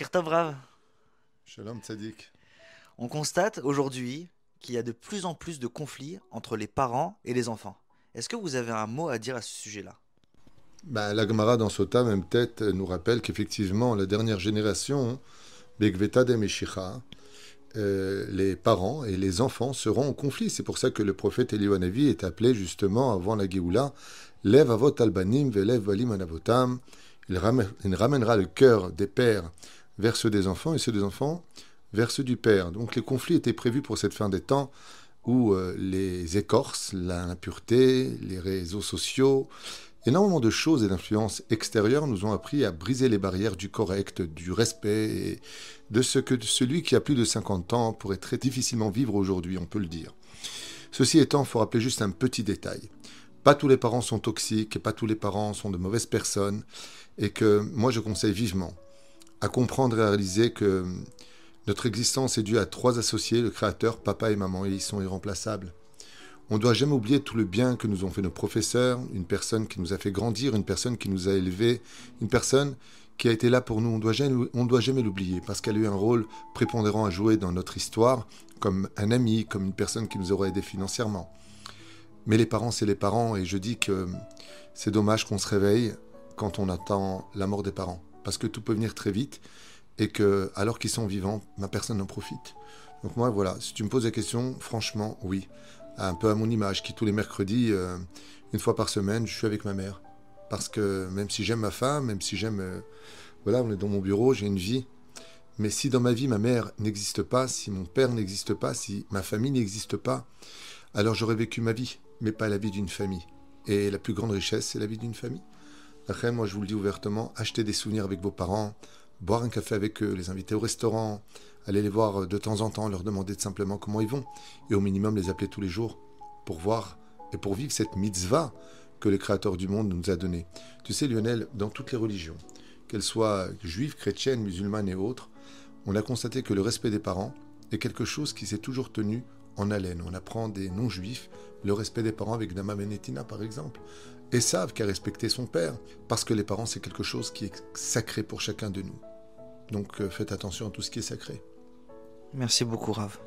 Boker Tov, Rav. Shalom Tzadik. On constate aujourd'hui qu'il y a de plus en plus de conflits entre les parents et les enfants. Est-ce que vous avez un mot à dire à ce sujet-là? Bah, la Gemara dans Sota, même tête, nous rappelle qu'effectivement, la dernière génération, Begveta de Meshicha, euh, les parents et les enfants seront en conflit. C'est pour ça que le prophète Eliwanavi est appelé justement avant la Géoula, Lev avot albanim velev valim anavotam. Il ramènera le cœur des pères vers ceux des enfants et ceux des enfants vers ceux du père. Donc les conflits étaient prévus pour cette fin des temps où euh, les écorces, l'impureté, les réseaux sociaux, énormément de choses et d'influences extérieures nous ont appris à briser les barrières du correct, du respect et de ce que celui qui a plus de 50 ans pourrait très difficilement vivre aujourd'hui, on peut le dire. Ceci étant, il faut rappeler juste un petit détail. Pas tous les parents sont toxiques, et pas tous les parents sont de mauvaises personnes, et que moi je conseille vivement à comprendre et à réaliser que notre existence est due à trois associés, le Créateur, papa et maman, et ils sont irremplaçables. On ne doit jamais oublier tout le bien que nous ont fait nos professeurs, une personne qui nous a fait grandir, une personne qui nous a élevés, une personne qui a été là pour nous. On doit jamais- on ne doit jamais l'oublier parce qu'elle a eu un rôle prépondérant à jouer dans notre histoire, comme un ami, comme une personne qui nous aurait aidé financièrement. Mais les parents, c'est les parents, et je dis que c'est dommage qu'on se réveille quand on attend la mort des parents, parce que tout peut venir très vite, et que alors qu'ils sont vivants, ma personne n'en profite. Donc moi, voilà, si tu me poses la question, franchement, oui, un peu à mon image, qui tous les mercredis, euh, une fois par semaine, je suis avec ma mère, parce que même si j'aime ma femme, même si j'aime, euh, voilà, on est dans mon bureau, j'ai une vie, mais si dans ma vie ma mère n'existe pas, si mon père n'existe pas, si ma famille n'existe pas, alors j'aurais vécu ma vie, mais pas la vie d'une famille. Et la plus grande richesse, c'est la vie d'une famille. Après, moi, je vous le dis ouvertement, achetez des souvenirs avec vos parents, boire un café avec eux, les inviter au restaurant, aller les voir de temps en temps, leur demander simplement comment ils vont, et au minimum les appeler tous les jours pour voir et pour vivre cette mitzvah que le Créateur du monde nous a donnée. Tu sais, Lionel, dans toutes les religions, qu'elles soient juives, chrétiennes, musulmanes et autres, on a constaté que le respect des parents est quelque chose qui s'est toujours tenu en haleine. On apprend des non-juifs le respect des parents avec Dama Menetina, par exemple, et savent qu'à respecter son père, parce que les parents, c'est quelque chose qui est sacré pour chacun de nous. Donc euh, faites attention à tout ce qui est sacré. Merci beaucoup, Rav.